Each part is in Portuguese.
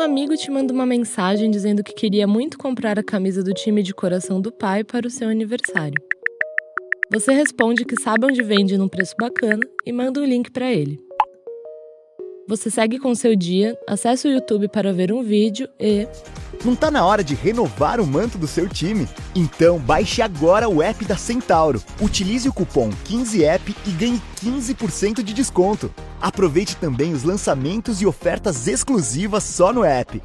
Um amigo te manda uma mensagem dizendo que queria muito comprar a camisa do time de coração do pai para o seu aniversário. Você responde que sabe onde vende num preço bacana e manda um link para ele. Você segue com seu dia, acessa o YouTube para ver um vídeo e. Não tá na hora de renovar o manto do seu time? Então baixe agora o app da Centauro. Utilize o cupom 15app e ganhe 15% de desconto. Aproveite também os lançamentos e ofertas exclusivas só no app.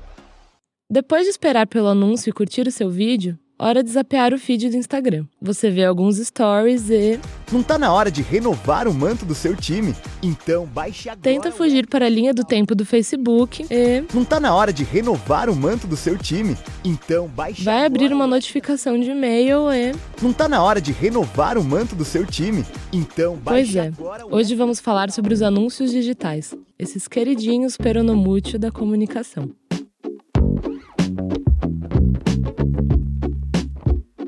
Depois de esperar pelo anúncio e curtir o seu vídeo, Hora de zapear o feed do Instagram. Você vê alguns stories e. Não tá na hora de renovar o manto do seu time? Então baixe agora. Tenta fugir para a linha do tempo do Facebook e. Não tá na hora de renovar o manto do seu time? Então baixe Vai abrir uma notificação de e-mail e. Não tá na hora de renovar o manto do seu time? Então baixe Pois é. Hoje vamos falar sobre os anúncios digitais, esses queridinhos peronomútil da comunicação.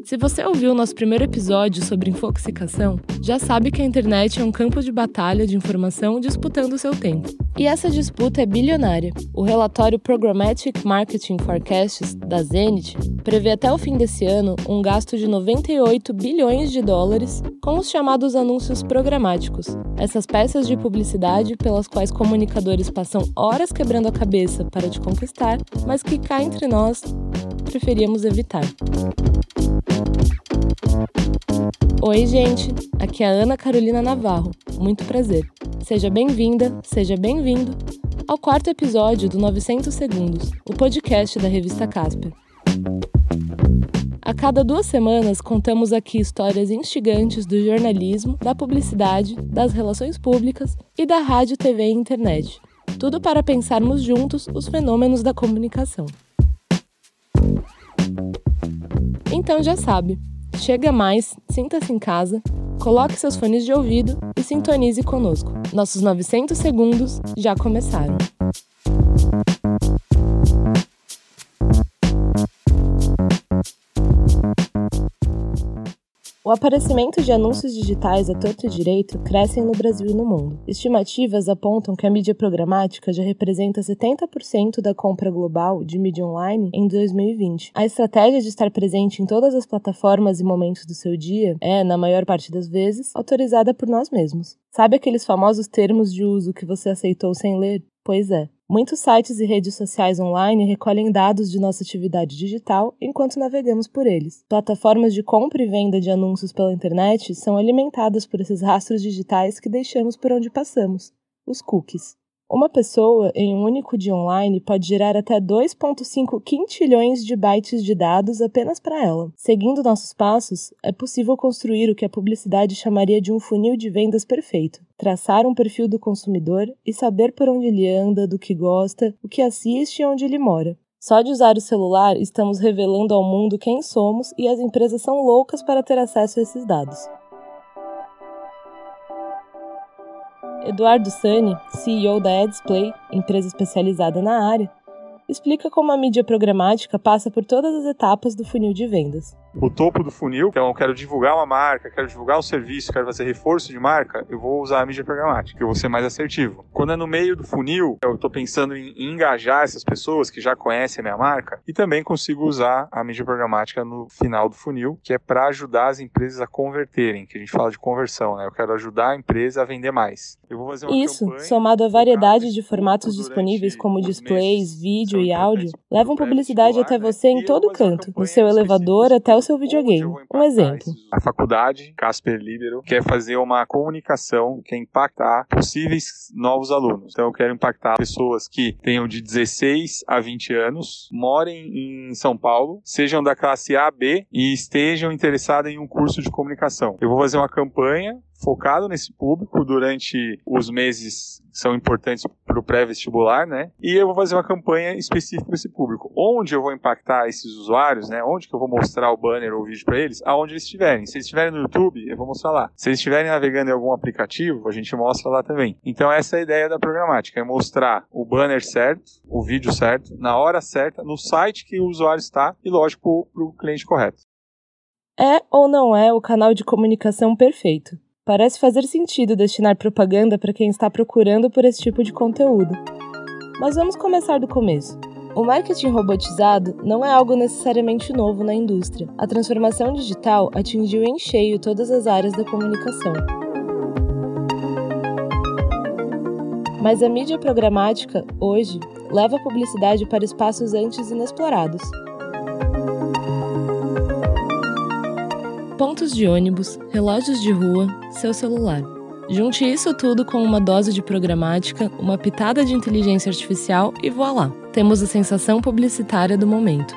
Se você ouviu o nosso primeiro episódio sobre infoxicação, já sabe que a internet é um campo de batalha de informação disputando seu tempo. E essa disputa é bilionária. O relatório Programmatic Marketing Forecasts da Zenith prevê até o fim desse ano um gasto de 98 bilhões de dólares com os chamados anúncios programáticos, essas peças de publicidade pelas quais comunicadores passam horas quebrando a cabeça para te conquistar, mas que cá entre nós preferíamos evitar. Oi, gente! Aqui é a Ana Carolina Navarro. Muito prazer. Seja bem-vinda, seja bem-vindo ao quarto episódio do 900 Segundos, o podcast da revista Casper. A cada duas semanas, contamos aqui histórias instigantes do jornalismo, da publicidade, das relações públicas e da rádio, TV e internet. Tudo para pensarmos juntos os fenômenos da comunicação. Então já sabe, chega mais, sinta-se em casa, coloque seus fones de ouvido e sintonize conosco. Nossos 900 segundos já começaram. O aparecimento de anúncios digitais a torto e direito crescem no Brasil e no mundo. Estimativas apontam que a mídia programática já representa 70% da compra global de mídia online em 2020. A estratégia de estar presente em todas as plataformas e momentos do seu dia é, na maior parte das vezes, autorizada por nós mesmos. Sabe aqueles famosos termos de uso que você aceitou sem ler? Pois é. Muitos sites e redes sociais online recolhem dados de nossa atividade digital enquanto navegamos por eles. Plataformas de compra e venda de anúncios pela internet são alimentadas por esses rastros digitais que deixamos por onde passamos os cookies. Uma pessoa, em um único dia online, pode gerar até 2,5 quintilhões de bytes de dados apenas para ela. Seguindo nossos passos, é possível construir o que a publicidade chamaria de um funil de vendas perfeito. Traçar um perfil do consumidor e saber por onde ele anda, do que gosta, o que assiste e onde ele mora. Só de usar o celular, estamos revelando ao mundo quem somos e as empresas são loucas para ter acesso a esses dados. Eduardo Sani, CEO da Edsplay, empresa especializada na área, explica como a mídia programática passa por todas as etapas do funil de vendas o topo do funil, então eu quero divulgar uma marca, quero divulgar um serviço, quero fazer reforço de marca, eu vou usar a mídia programática, eu vou ser mais assertivo. Quando é no meio do funil, eu estou pensando em engajar essas pessoas que já conhecem a minha marca e também consigo usar a mídia programática no final do funil, que é para ajudar as empresas a converterem, que a gente fala de conversão, né? Eu quero ajudar a empresa a vender mais. Eu vou fazer uma Isso, somado à variedade de formatos disponíveis como displays, vídeo e áudio, levam publicidade até você em todo canto, no seu elevador até o seu videogame. Um exemplo. A faculdade Casper Libero quer fazer uma comunicação que é impactar possíveis novos alunos. Então eu quero impactar pessoas que tenham de 16 a 20 anos, morem em São Paulo, sejam da classe A, B e estejam interessadas em um curso de comunicação. Eu vou fazer uma campanha focado nesse público durante os meses são importantes para o pré-vestibular, né? E eu vou fazer uma campanha específica para esse público. Onde eu vou impactar esses usuários, né? Onde que eu vou mostrar o banner ou o vídeo para eles? Aonde eles estiverem. Se eles estiverem no YouTube, eu vou mostrar lá. Se eles estiverem navegando em algum aplicativo, a gente mostra lá também. Então essa é a ideia da programática, é mostrar o banner certo, o vídeo certo, na hora certa, no site que o usuário está e, lógico, para o cliente correto. É ou não é o canal de comunicação perfeito? Parece fazer sentido destinar propaganda para quem está procurando por esse tipo de conteúdo. Mas vamos começar do começo. O marketing robotizado não é algo necessariamente novo na indústria. A transformação digital atingiu em cheio todas as áreas da comunicação. Mas a mídia programática, hoje, leva a publicidade para espaços antes inexplorados. Pontos de ônibus, relógios de rua, seu celular. Junte isso tudo com uma dose de programática, uma pitada de inteligência artificial e voilá! Temos a sensação publicitária do momento.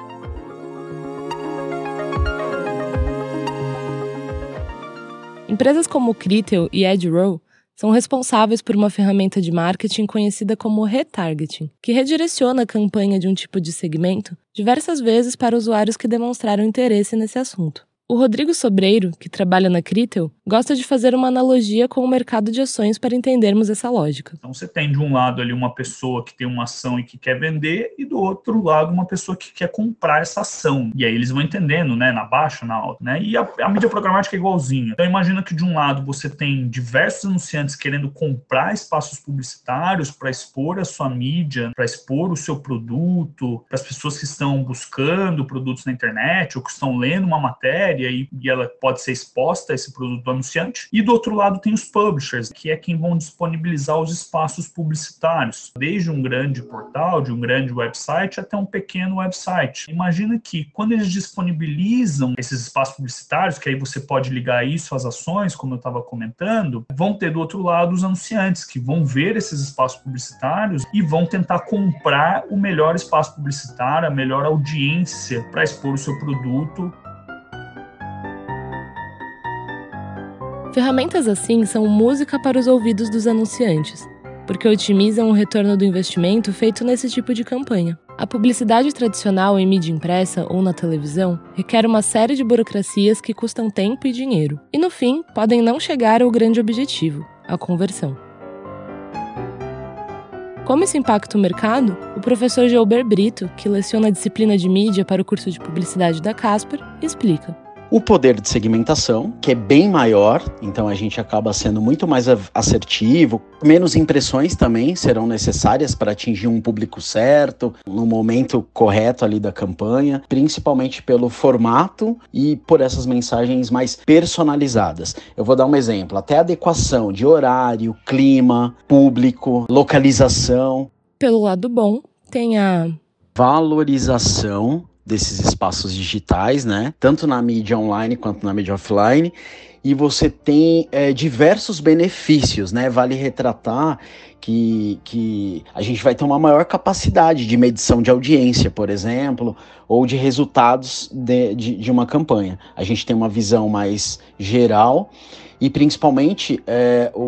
Empresas como Critel e EdRow são responsáveis por uma ferramenta de marketing conhecida como retargeting, que redireciona a campanha de um tipo de segmento diversas vezes para usuários que demonstraram interesse nesse assunto. O Rodrigo Sobreiro, que trabalha na Critel, gosta de fazer uma analogia com o mercado de ações para entendermos essa lógica. Então você tem de um lado ali uma pessoa que tem uma ação e que quer vender e do outro lado uma pessoa que quer comprar essa ação. E aí eles vão entendendo, né, na baixa, na alta, né? E a, a mídia programática é igualzinha. Então imagina que de um lado você tem diversos anunciantes querendo comprar espaços publicitários para expor a sua mídia, para expor o seu produto, para as pessoas que estão buscando produtos na internet ou que estão lendo uma matéria e, e ela pode ser exposta a esse produto do anunciante. E do outro lado tem os publishers, que é quem vão disponibilizar os espaços publicitários, desde um grande portal, de um grande website até um pequeno website. Imagina que quando eles disponibilizam esses espaços publicitários, que aí você pode ligar isso às ações, como eu estava comentando, vão ter do outro lado os anunciantes que vão ver esses espaços publicitários e vão tentar comprar o melhor espaço publicitário, a melhor audiência para expor o seu produto Ferramentas assim são música para os ouvidos dos anunciantes, porque otimizam o retorno do investimento feito nesse tipo de campanha. A publicidade tradicional em mídia impressa ou na televisão requer uma série de burocracias que custam tempo e dinheiro, e no fim podem não chegar ao grande objetivo, a conversão. Como isso impacta o mercado, o professor Gilbert Brito, que leciona a disciplina de mídia para o curso de publicidade da Casper, explica o poder de segmentação, que é bem maior, então a gente acaba sendo muito mais assertivo, menos impressões também serão necessárias para atingir um público certo, no momento correto ali da campanha, principalmente pelo formato e por essas mensagens mais personalizadas. Eu vou dar um exemplo, até adequação de horário, clima, público, localização. Pelo lado bom, tem a valorização desses espaços digitais, né? Tanto na mídia online quanto na mídia offline. E você tem é, diversos benefícios, né? Vale retratar que, que a gente vai ter uma maior capacidade de medição de audiência, por exemplo, ou de resultados de, de, de uma campanha. A gente tem uma visão mais geral e principalmente é, o,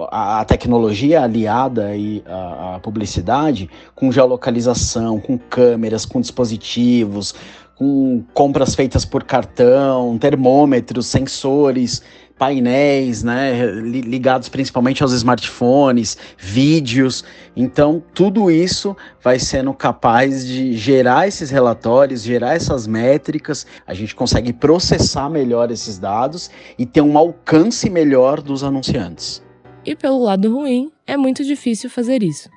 o, a tecnologia aliada a, publicidade com geolocalização, com câmeras, com dispositivos, com compras feitas por cartão, termômetros, sensores, painéis, né, ligados principalmente aos smartphones, vídeos. Então, tudo isso vai sendo capaz de gerar esses relatórios, gerar essas métricas. A gente consegue processar melhor esses dados e ter um alcance melhor dos anunciantes. E pelo lado ruim, é muito difícil fazer isso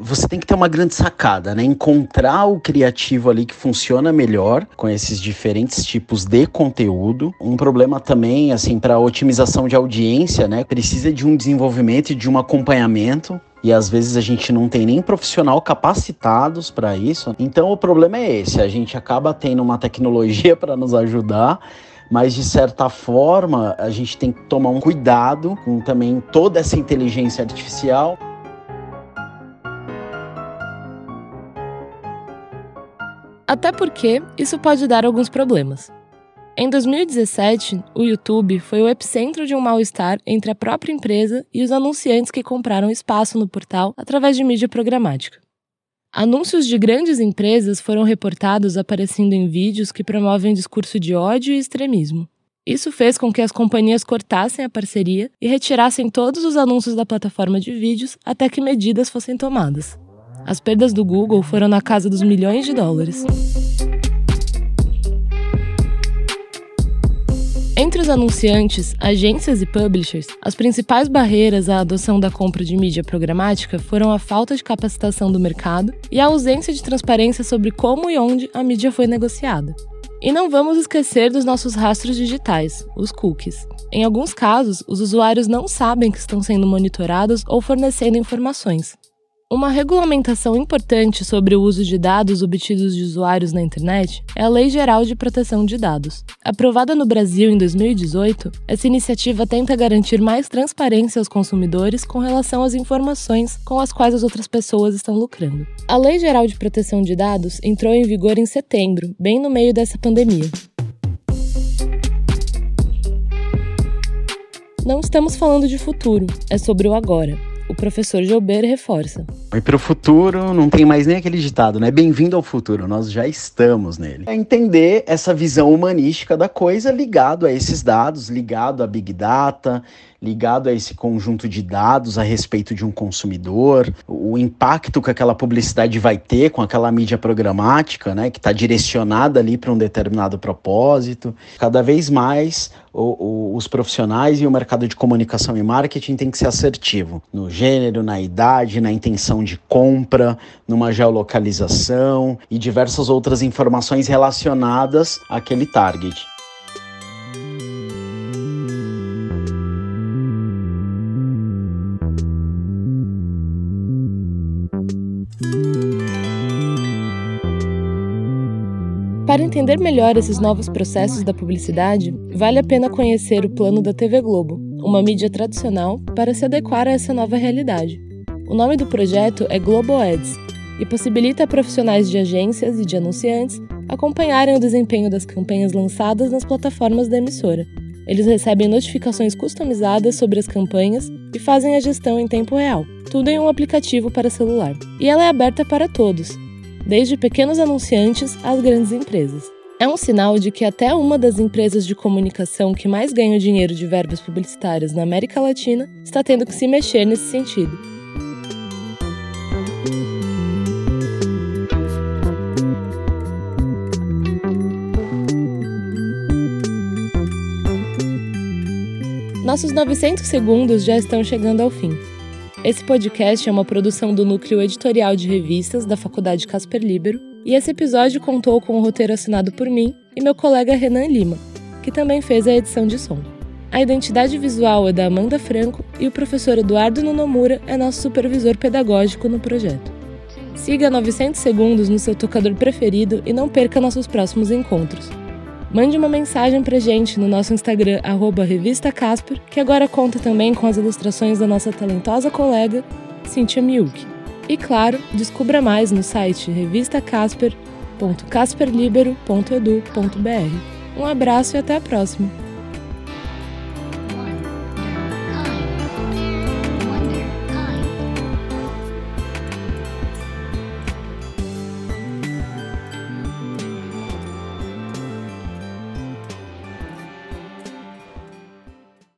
você tem que ter uma grande sacada, né? Encontrar o criativo ali que funciona melhor com esses diferentes tipos de conteúdo. Um problema também, assim, para otimização de audiência, né? Precisa de um desenvolvimento e de um acompanhamento. E às vezes a gente não tem nem profissional capacitados para isso. Então o problema é esse: a gente acaba tendo uma tecnologia para nos ajudar, mas de certa forma a gente tem que tomar um cuidado com também toda essa inteligência artificial. Até porque isso pode dar alguns problemas. Em 2017, o YouTube foi o epicentro de um mal-estar entre a própria empresa e os anunciantes que compraram espaço no portal através de mídia programática. Anúncios de grandes empresas foram reportados aparecendo em vídeos que promovem discurso de ódio e extremismo. Isso fez com que as companhias cortassem a parceria e retirassem todos os anúncios da plataforma de vídeos até que medidas fossem tomadas. As perdas do Google foram na casa dos milhões de dólares. Entre os anunciantes, agências e publishers, as principais barreiras à adoção da compra de mídia programática foram a falta de capacitação do mercado e a ausência de transparência sobre como e onde a mídia foi negociada. E não vamos esquecer dos nossos rastros digitais, os cookies. Em alguns casos, os usuários não sabem que estão sendo monitorados ou fornecendo informações. Uma regulamentação importante sobre o uso de dados obtidos de usuários na internet é a Lei Geral de Proteção de Dados. Aprovada no Brasil em 2018, essa iniciativa tenta garantir mais transparência aos consumidores com relação às informações com as quais as outras pessoas estão lucrando. A Lei Geral de Proteção de Dados entrou em vigor em setembro, bem no meio dessa pandemia. Não estamos falando de futuro, é sobre o agora o professor Gilber reforça. E para o futuro, não tem mais nem aquele ditado, né? Bem-vindo ao futuro, nós já estamos nele. É entender essa visão humanística da coisa ligado a esses dados, ligado a Big Data, ligado a esse conjunto de dados a respeito de um consumidor, o impacto que aquela publicidade vai ter com aquela mídia programática, né, que está direcionada ali para um determinado propósito. Cada vez mais o, o, os profissionais e o mercado de comunicação e marketing tem que ser assertivo no gênero, na idade, na intenção de compra, numa geolocalização e diversas outras informações relacionadas àquele target. Para entender melhor esses novos processos da publicidade, vale a pena conhecer o plano da TV Globo, uma mídia tradicional, para se adequar a essa nova realidade. O nome do projeto é Globo Ads e possibilita a profissionais de agências e de anunciantes acompanharem o desempenho das campanhas lançadas nas plataformas da emissora. Eles recebem notificações customizadas sobre as campanhas e fazem a gestão em tempo real, tudo em um aplicativo para celular. E ela é aberta para todos, desde pequenos anunciantes às grandes empresas. É um sinal de que até uma das empresas de comunicação que mais ganham dinheiro de verbas publicitárias na América Latina está tendo que se mexer nesse sentido. Nossos 900 segundos já estão chegando ao fim. Esse podcast é uma produção do Núcleo Editorial de Revistas da Faculdade Casper Libero, e esse episódio contou com o um roteiro assinado por mim e meu colega Renan Lima, que também fez a edição de som. A identidade visual é da Amanda Franco e o professor Eduardo Nonomura é nosso supervisor pedagógico no projeto. Siga 900 segundos no seu tocador preferido e não perca nossos próximos encontros. Mande uma mensagem pra gente no nosso Instagram, arroba Revista Casper, que agora conta também com as ilustrações da nossa talentosa colega, Cynthia Miuk. E claro, descubra mais no site revistacasper.casperlibero.edu.br. Um abraço e até a próxima!